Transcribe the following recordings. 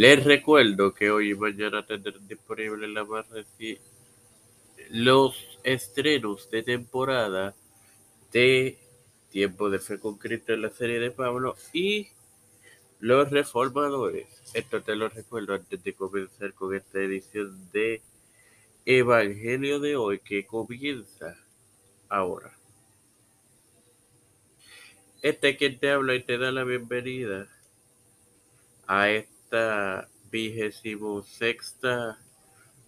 Les recuerdo que hoy y mañana tendrán disponible la más los estrenos de temporada de Tiempo de Fe con Cristo en la serie de Pablo y Los Reformadores. Esto te lo recuerdo antes de comenzar con esta edición de Evangelio de hoy que comienza ahora. Este es quien te habla y te da la bienvenida a esta vigésimo sexta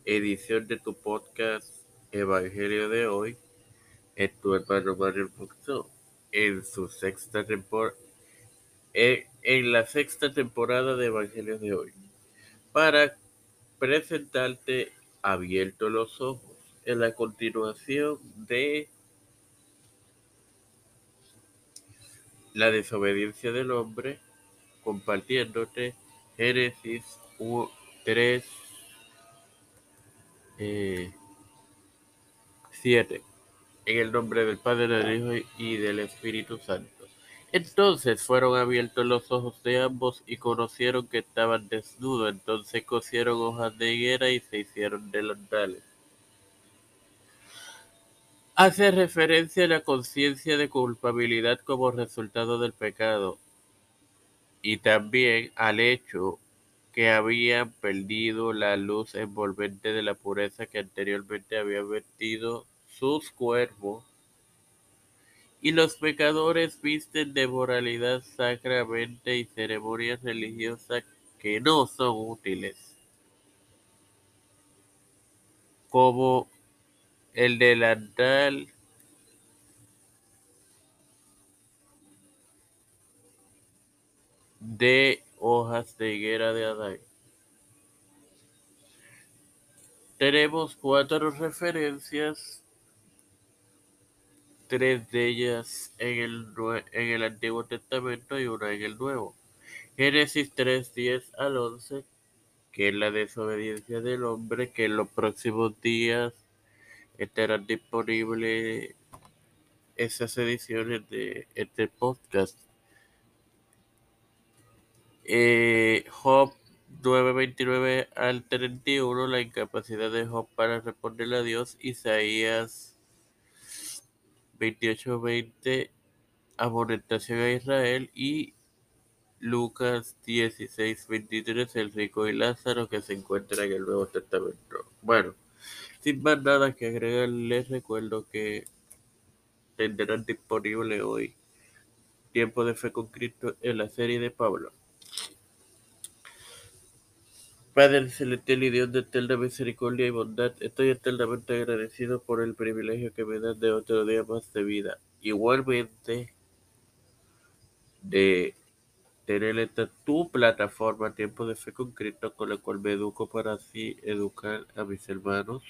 edición de tu podcast Evangelio de hoy. Es tu hermano Mario Foxo en su sexta temporada en la sexta temporada de Evangelio de hoy para presentarte abierto los ojos en la continuación de la desobediencia del hombre compartiéndote Génesis 3 7 en el nombre del Padre, del Hijo y del Espíritu Santo. Entonces fueron abiertos los ojos de ambos y conocieron que estaban desnudos. Entonces cosieron hojas de higuera y se hicieron delantales. Hace referencia a la conciencia de culpabilidad como resultado del pecado y también al hecho que habían perdido la luz envolvente de la pureza que anteriormente había vertido sus cuerpos. Y los pecadores visten de moralidad sacramente y ceremonias religiosas que no son útiles, como el delantal de hojas de higuera de Adán. Tenemos cuatro referencias tres de ellas en el, en el Antiguo Testamento y una en el Nuevo. Génesis 3, 10 al 11, que es la desobediencia del hombre, que en los próximos días estarán disponibles esas ediciones de este podcast. Eh, Job 9:29 al 31, la incapacidad de Job para responderle a Dios. Isaías 28:20 amonestación a Israel y Lucas 16:23 el rico y Lázaro que se encuentra en el Nuevo Testamento. Bueno, sin más nada que agregar, les recuerdo que tendrán disponible hoy Tiempo de Fe con Cristo en la serie de Pablo. Padre celestial y Dios de eterna misericordia y bondad, estoy eternamente agradecido por el privilegio que me das de otro día más de vida. Igualmente, de tener esta tu plataforma Tiempo de Fe con Cristo, con la cual me educo para así educar a mis hermanos.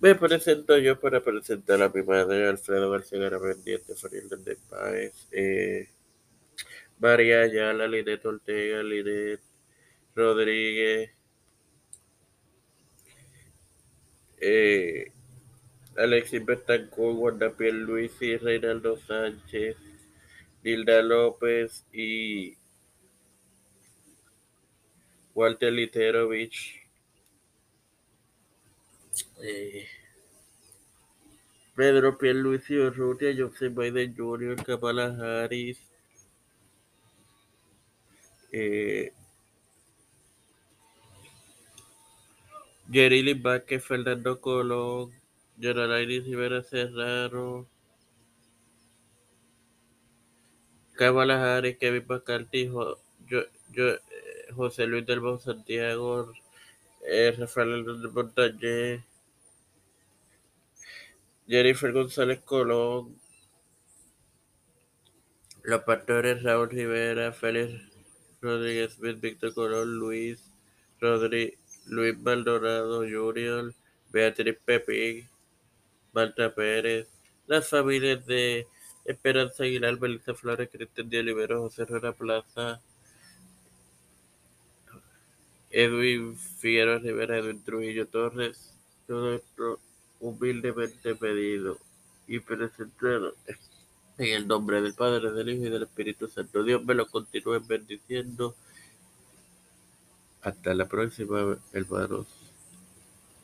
Me presento yo para presentar a mi madre, Alfredo García Garabendiente, Fernández de Páez, eh, María Ayala, Linet Ortega, Linet Rodríguez, eh, Alexis Betancourt, Wanda Luis y Reinaldo Sánchez, Hilda López y Walter Literovich, eh, Pedro Pierluisi Urrutia, Joseph Biden Jr., Kamala Harris, eh, Jerry Vázquez, Fernando Colón, Jonalaini Rivera Serrano, Kamala Harris, Kevin McCarthy, yo, yo, eh, José Luis del Bon Santiago, eh, Rafael Hernández Montañez, Jennifer González Colón, los pastores Raúl Rivera, Félix Rodríguez Víctor Colón, Luis Rodríguez. Luis Maldonado Jr., Beatriz Pepín, Marta Pérez, las familias de Esperanza Aguilar, Belisa Flores, Cristian de Olivero, José Herrera Plaza, Edwin Figueroa Rivera, Edwin Trujillo Torres, todo esto humildemente pedido y presentado en el nombre del Padre, del Hijo y del Espíritu Santo. Dios me lo continúe bendiciendo Hasta la próxima, hermanos.